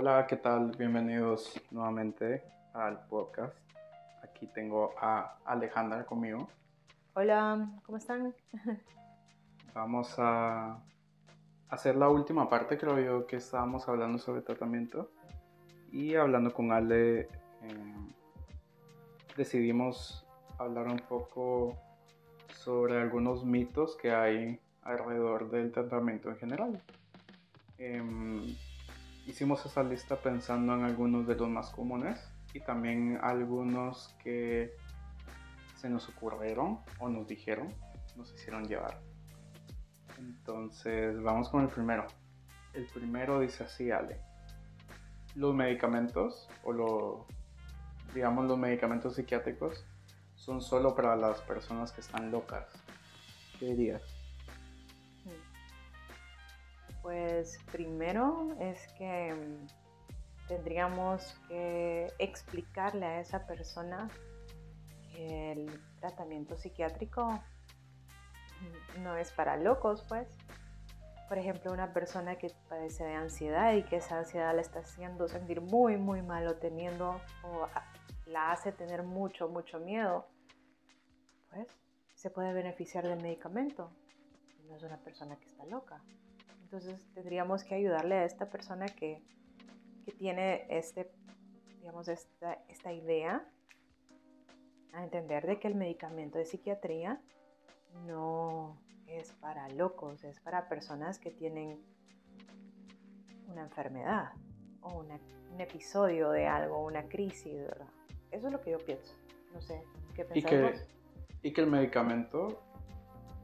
Hola, ¿qué tal? Bienvenidos nuevamente al podcast. Aquí tengo a Alejandra conmigo. Hola, ¿cómo están? Vamos a hacer la última parte, creo yo, que estábamos hablando sobre tratamiento. Y hablando con Ale, eh, decidimos hablar un poco sobre algunos mitos que hay alrededor del tratamiento en general. Em, hicimos esa lista pensando en algunos de los más comunes y también algunos que se nos ocurrieron o nos dijeron, nos hicieron llevar. Entonces, vamos con el primero. El primero dice así, Ale. Los medicamentos, o lo, digamos los medicamentos psiquiátricos, son solo para las personas que están locas. ¿Qué dirías? Pues primero es que mm, tendríamos que explicarle a esa persona que el tratamiento psiquiátrico no es para locos, pues. Por ejemplo, una persona que padece de ansiedad y que esa ansiedad la está haciendo sentir muy, muy mal o teniendo o la hace tener mucho, mucho miedo, pues se puede beneficiar del medicamento. No es una persona que está loca. Entonces tendríamos que ayudarle a esta persona que, que tiene este, digamos, esta, esta idea a entender de que el medicamento de psiquiatría no es para locos, es para personas que tienen una enfermedad o un episodio de algo, una crisis, ¿verdad? Eso es lo que yo pienso. No sé, ¿qué pensás y que, y que el medicamento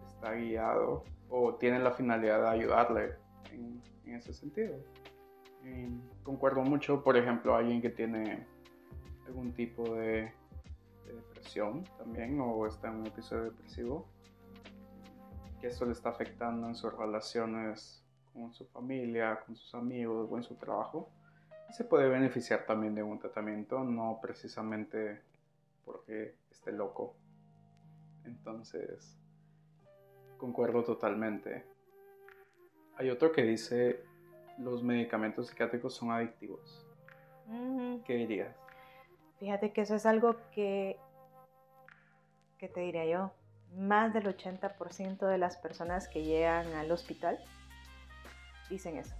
está guiado o tiene la finalidad de ayudarle en, ese sentido. concuerdo mucho, por ejemplo, alguien que tiene algún tipo de, de depresión también o está en un episodio depresivo que esto le está afectando en sus relaciones con su familia, con sus amigos o en su trabajo, se puede beneficiar también de un tratamiento, no precisamente porque esté loco. Entonces, concuerdo totalmente. Hay otro que dice los medicamentos psiquiátricos son adictivos. ¿Qué dirías? Fíjate que eso es algo que, ¿qué te diría yo? más del 80% de las personas que llegan al hospital dicen eso.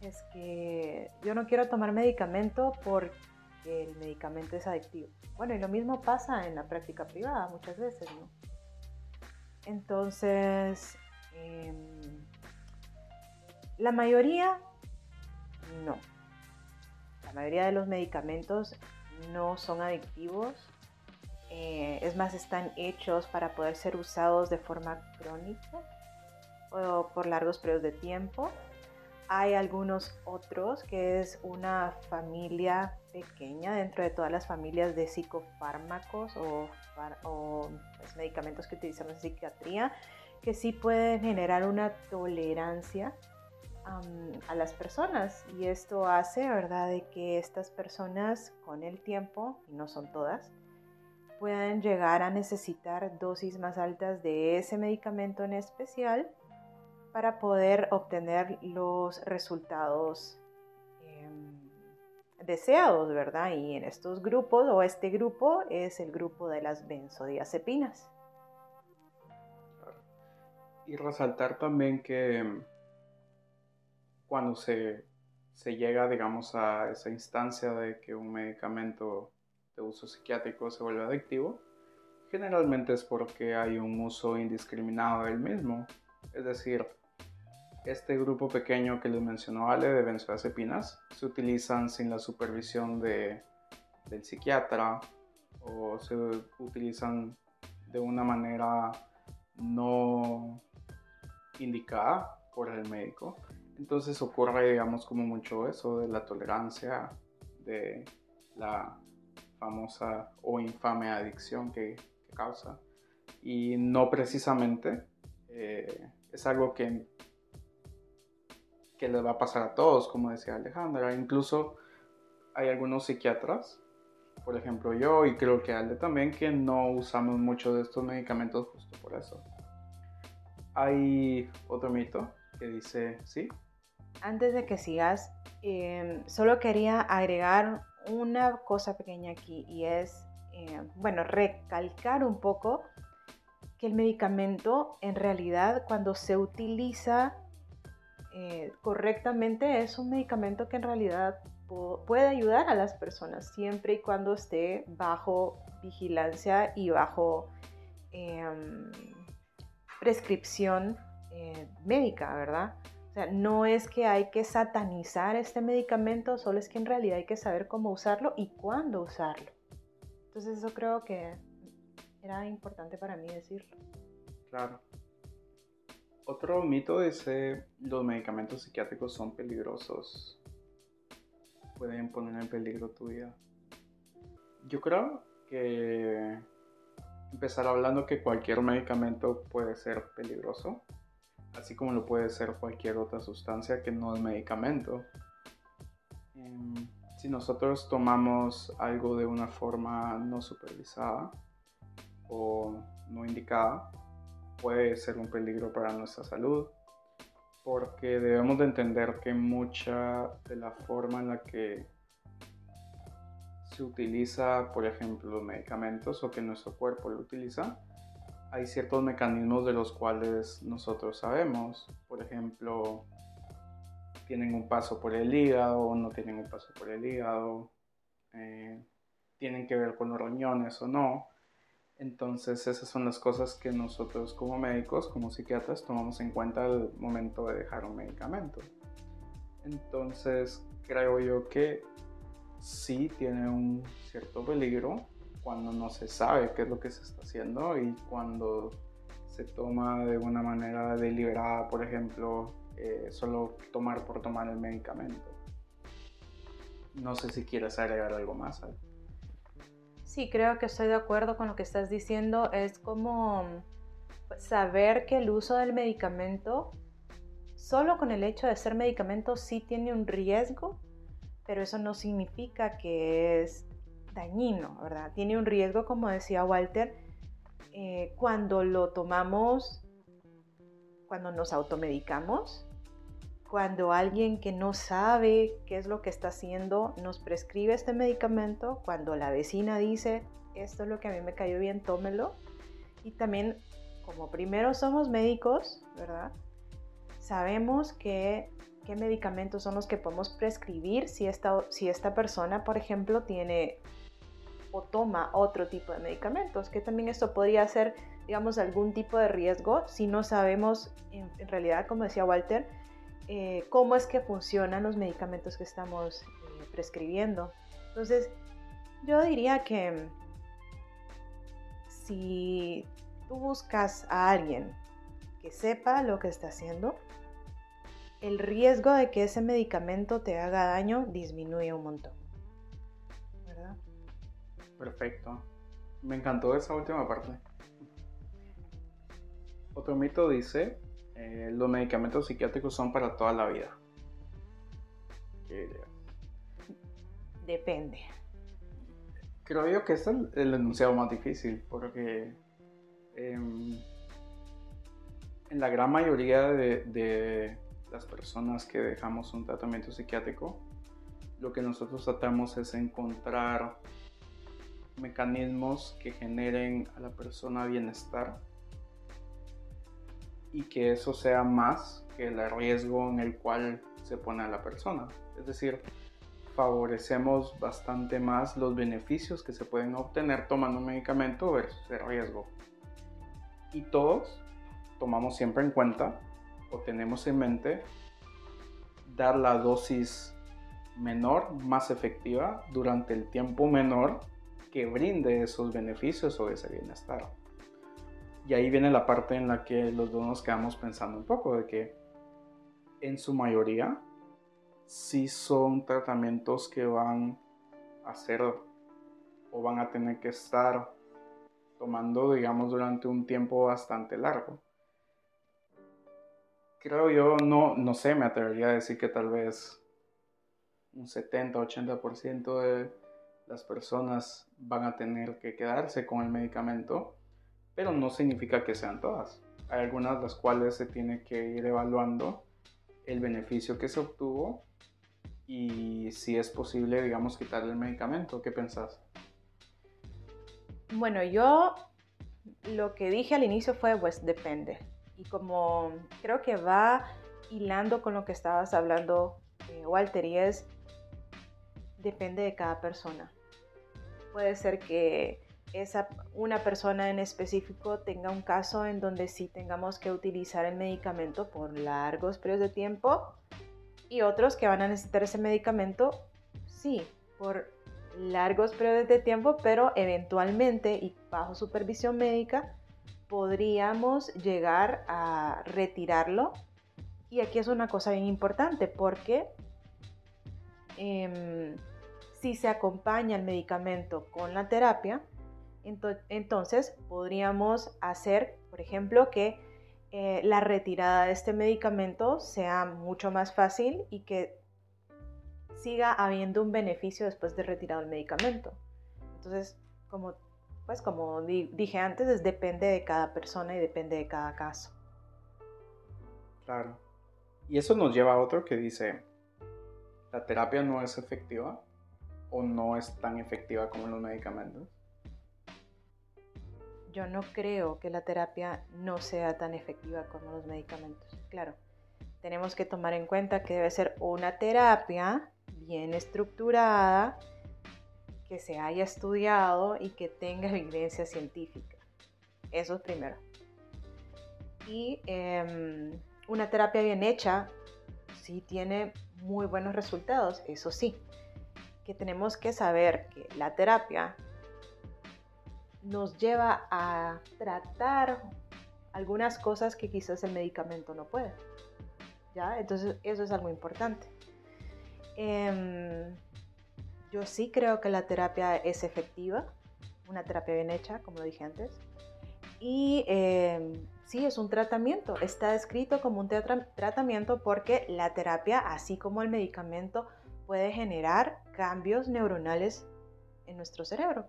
Es que yo no quiero tomar medicamento porque el medicamento es adictivo. Bueno, y lo mismo pasa en la práctica privada muchas veces, ¿no? Entonces, em, la mayoría no. La mayoría de los medicamentos no son adictivos eh, es más, están hechos para poder ser usados de forma crónica o por largos periodos de tiempo. Hay algunos otros que es una familia pequeña dentro de todas las familias de psicofármacos o, pues, medicamentos que utilizamos en psiquiatría que sí pueden generar una tolerancia a las personas y esto hace, ¿verdad?, de que estas personas con el tiempo, y no son todas, puedan llegar a necesitar dosis más altas de ese medicamento en especial para poder obtener los resultados em, deseados, ¿verdad? Y en estos grupos, o este grupo, es el grupo de las benzodiazepinas. Y resaltar también que em, cuando se, se llega, digamos, a esa instancia de que un medicamento de uso psiquiátrico se vuelve adictivo, generalmente es porque hay un uso indiscriminado del mismo. Es decir, este grupo pequeño que les mencionó Ale de benzodiazepinas se utilizan sin la supervisión de, del psiquiatra o se utilizan de una manera no indicada por el médico. Entonces ocurre, digamos, como mucho eso de la tolerancia, de la famosa o infame adicción que, causa. Y no precisamente eh, es algo que, que le va a pasar a todos, como decía Alejandra. Incluso hay algunos psiquiatras, por ejemplo yo, y creo que Ale también, que no usamos mucho de estos medicamentos justo por eso. Hay otro mito que dice, sí, antes de que sigas, em, solo quería agregar una cosa pequeña aquí y es, eh, bueno, recalcar un poco que el medicamento en realidad cuando se utiliza eh, correctamente es un medicamento que en realidad puede ayudar a las personas siempre y cuando esté bajo vigilancia y bajo em, prescripción eh, médica, ¿verdad? O sea, no es que hay que satanizar este medicamento, solo es que en realidad hay que saber cómo usarlo y cuándo usarlo. Entonces eso creo que era importante para mí decirlo. Claro. Otro mito es que los medicamentos psiquiátricos son peligrosos. Pueden poner en peligro tu vida. Yo creo que empezar hablando que cualquier medicamento puede ser peligroso así como lo puede ser cualquier otra sustancia que no es medicamento. Em, si nosotros tomamos algo de una forma no supervisada o no indicada, puede ser un peligro para nuestra salud, porque debemos de entender que mucha de la forma en la que se utiliza, por ejemplo, medicamentos o que nuestro cuerpo lo utiliza, hay ciertos mecanismos de los cuales nosotros sabemos. Por ejemplo, tienen un paso por el hígado no tienen un paso por el hígado. Eh, tienen que ver con los riñones o no. Entonces esas son las cosas que nosotros como médicos, como psiquiatras, tomamos en cuenta al momento de dejar un medicamento. Entonces creo yo que sí tiene un cierto peligro cuando no se sabe qué es lo que se está haciendo y cuando se toma de una manera deliberada, por ejemplo, eh, solo tomar por tomar el medicamento. No sé si quieres agregar algo más. Sí, creo que estoy de acuerdo con lo que estás diciendo. Es como saber que el uso del medicamento, solo con el hecho de ser medicamento, sí tiene un riesgo, pero eso no significa que es dañino, ¿verdad? Tiene un riesgo, como decía Walter, eh, cuando lo tomamos, cuando nos automedicamos, cuando alguien que no sabe qué es lo que está haciendo nos prescribe este medicamento, cuando la vecina dice, esto es lo que a mí me cayó bien, tómelo. Y también, como primero somos médicos, ¿verdad? Sabemos que qué medicamentos son los que podemos prescribir si esta, si esta persona, por ejemplo, tiene o toma otro tipo de medicamentos, que también esto podría ser, digamos, algún tipo de riesgo si no sabemos en, realidad, como decía Walter, eh, cómo es que funcionan los medicamentos que estamos eh, prescribiendo. Entonces, yo diría que si tú buscas a alguien que sepa lo que está haciendo, el riesgo de que ese medicamento te haga daño disminuye un montón. Perfecto. Me encantó esa última parte. Otro mito dice, eh, los medicamentos psiquiátricos son para toda la vida. ¿Qué Depende. Creo yo que este es el, enunciado más difícil, porque em, en la gran mayoría de, de las personas que dejamos un tratamiento psiquiátrico, lo que nosotros tratamos es encontrar mecanismos que generen a la persona bienestar y que eso sea más que el riesgo en el cual se pone a la persona. Es decir, favorecemos bastante más los beneficios que se pueden obtener tomando un medicamento versus el riesgo. Y todos tomamos siempre en cuenta o tenemos en mente dar la dosis menor, más efectiva, durante el tiempo menor que brinde esos beneficios o ese bienestar. Y ahí viene la parte en la que los dos nos quedamos pensando un poco de que en su mayoría sí son tratamientos que van a ser o van a tener que estar tomando, digamos, durante un tiempo bastante largo. Creo yo, no, no sé, me atrevería a decir que tal vez un 70-80% de las personas van a tener que quedarse con el medicamento, pero no significa que sean todas. Hay algunas las cuales se tiene que ir evaluando el beneficio que se obtuvo y si es posible, digamos, quitarle el medicamento. ¿Qué pensás? Bueno, yo lo que dije al inicio fue, pues depende. Y como creo que va hilando con lo que estabas hablando, eh, Walter, y es, depende de cada persona. Puede ser que esa, una persona en específico tenga un caso en donde sí tengamos que utilizar el medicamento por largos periodos de tiempo y otros que van a necesitar ese medicamento, sí, por largos periodos de tiempo, pero eventualmente y bajo supervisión médica podríamos llegar a retirarlo. Y aquí es una cosa bien importante porque em, si se acompaña el medicamento con la terapia, entonces podríamos hacer, por ejemplo, que eh, la retirada de este medicamento sea mucho más fácil y que siga habiendo un beneficio después de retirado el medicamento. Entonces, como, pues como dije antes, depende de cada persona y depende de cada caso. Claro. Y eso nos lleva a otro que dice, la terapia no es efectiva o no es tan efectiva como los medicamentos yo no creo que la terapia no sea tan efectiva como los medicamentos. Claro, tenemos que tomar en cuenta que debe ser una terapia bien estructurada, que se haya estudiado y que tenga evidencia científica. Eso es primero. Y em, una terapia bien hecha sí tiene muy buenos resultados, eso sí. Que tenemos que saber que la terapia nos lleva a tratar algunas cosas que quizás el medicamento no puede. ¿Ya? Entonces eso es algo importante. Em, yo sí creo que la terapia es efectiva, una terapia bien hecha, como lo dije antes. Y em, sí, es un tratamiento, está escrito como un tratamiento porque la terapia, así como el medicamento, puede generar cambios neuronales en nuestro cerebro.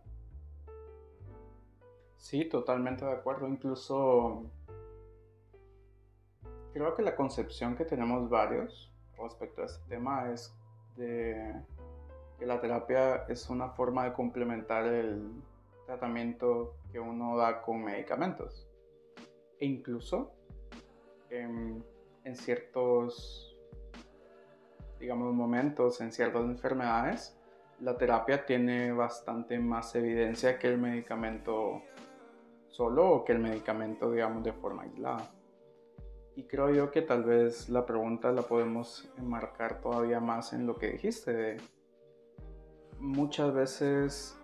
Sí, totalmente de acuerdo. Incluso creo que la concepción que tenemos varios respecto a este tema es de que la terapia es una forma de complementar el tratamiento que uno da con medicamentos. E incluso en, en ciertos, digamos, momentos, en ciertas enfermedades, la terapia tiene bastante más evidencia que el medicamento solo o que el medicamento, digamos, de forma aislada. Y creo yo que tal vez la pregunta la podemos enmarcar todavía más en lo que dijiste. muchas veces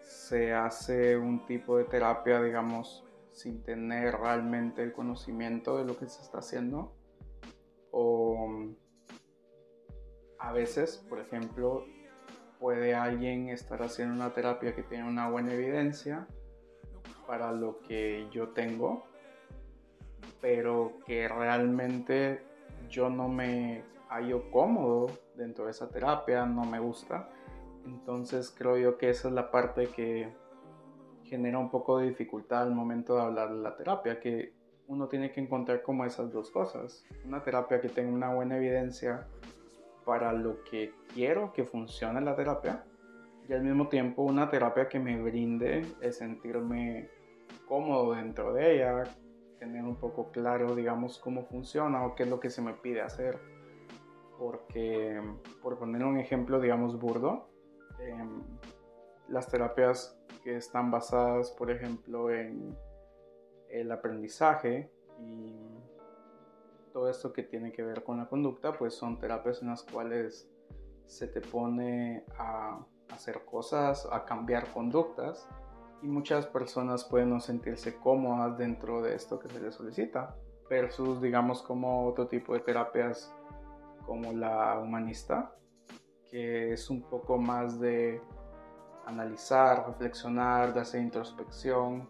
se hace un tipo de terapia, digamos, sin tener realmente el conocimiento de lo que se está haciendo. O a veces, por ejemplo, puede alguien estar haciendo una terapia que tiene una buena evidencia para lo que yo tengo, pero que realmente yo no me hallo cómodo dentro de esa terapia, no me gusta. Entonces creo yo que esa es la parte que genera un poco de dificultad al momento de hablar de la terapia, que uno tiene que encontrar como esas dos cosas. Una terapia que tenga una buena evidencia para lo que quiero que funcione la terapia y al mismo tiempo una terapia que me brinde el sentirme cómodo dentro de ella, tener un poco claro, digamos, cómo funciona o qué es lo que se me pide hacer. Porque, por poner un ejemplo, digamos, burdo, em, las terapias que están basadas, por ejemplo, en el aprendizaje y todo esto que tiene que ver con la conducta, pues son terapias en las cuales se te pone a hacer cosas, a cambiar conductas y muchas personas pueden no sentirse cómodas dentro de esto que se les solicita versus digamos como otro tipo de terapias como la humanista que es un poco más de analizar, reflexionar, de hacer introspección,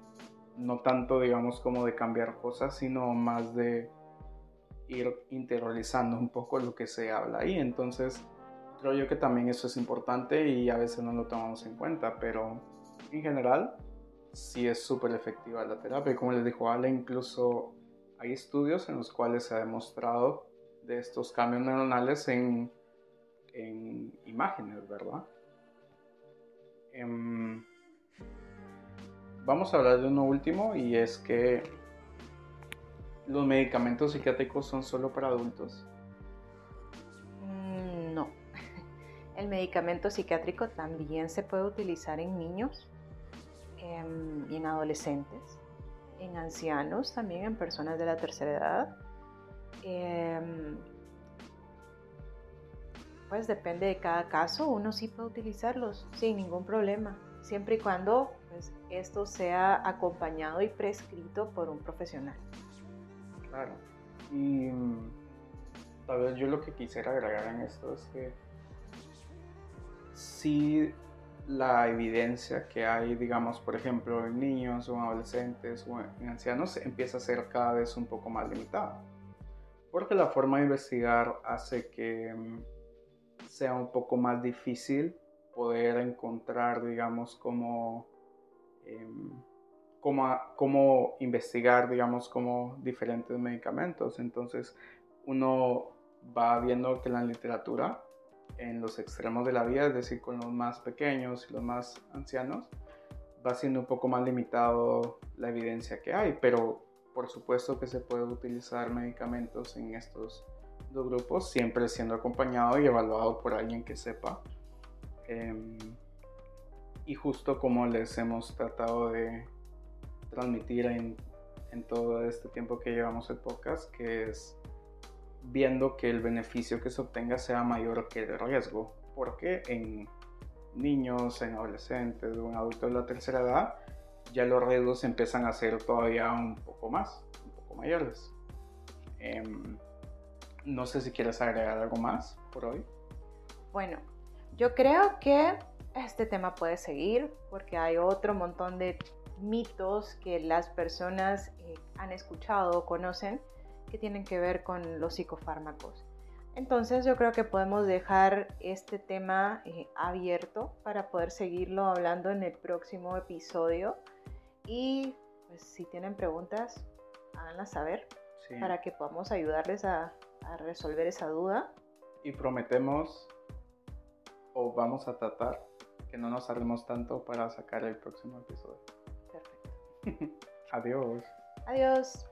no tanto digamos como de cambiar cosas, sino más de ir interiorizando un poco lo que se habla ahí. Entonces, creo yo que también eso es importante y a veces no lo tomamos en cuenta, pero en general sí es súper efectiva la terapia. Como les dijo Ale, incluso hay estudios en los cuales se ha demostrado de estos cambios neuronales en, imágenes, ¿verdad? Em, vamos a hablar de uno último y es que los medicamentos psiquiátricos son solo para adultos. Mm, no. El medicamento psiquiátrico también se puede utilizar en niños em, en adolescentes, en ancianos, también en personas de la tercera edad Em, pues depende de cada caso, uno sí puede utilizarlos sin ningún problema, siempre y cuando pues, esto sea acompañado y prescrito por un profesional. Claro. Y mm, tal vez yo lo que quisiera agregar en esto es que si la evidencia que hay, digamos, por ejemplo, en niños o en adolescentes o en ancianos empieza a ser cada vez un poco más limitada porque la forma de investigar hace que mm, sea un poco más difícil poder encontrar, digamos, cómo, em, cómo, investigar, digamos, como diferentes medicamentos. Entonces, uno va viendo que la literatura, en los extremos de la vida, es decir, con los más pequeños y los más ancianos, va siendo un poco más limitado la evidencia que hay, pero por supuesto que se puede utilizar medicamentos en estos dos grupos, siempre siendo acompañado y evaluado por alguien que sepa. Em, y justo como les hemos tratado de transmitir en, en todo este tiempo que llevamos el podcast, que es viendo que el beneficio que se obtenga sea mayor que el riesgo, porque en niños, en adolescentes en adultos de la tercera edad, ya los riesgos empiezan a ser todavía un poco más, un poco mayores. Em, no sé si quieres agregar algo más por hoy. Bueno, yo creo que este tema puede seguir porque hay otro montón de mitos que las personas eh, han escuchado o conocen que tienen que ver con los psicofármacos. Entonces yo creo que podemos dejar este tema eh, abierto para poder seguirlo hablando en el próximo episodio. Y pues si tienen preguntas, háganlas saber para que podamos ayudarles a, resolver esa duda. Y prometemos o vamos a tratar que no nos salgamos tanto para sacar el próximo episodio. Perfecto. Adiós. Adiós.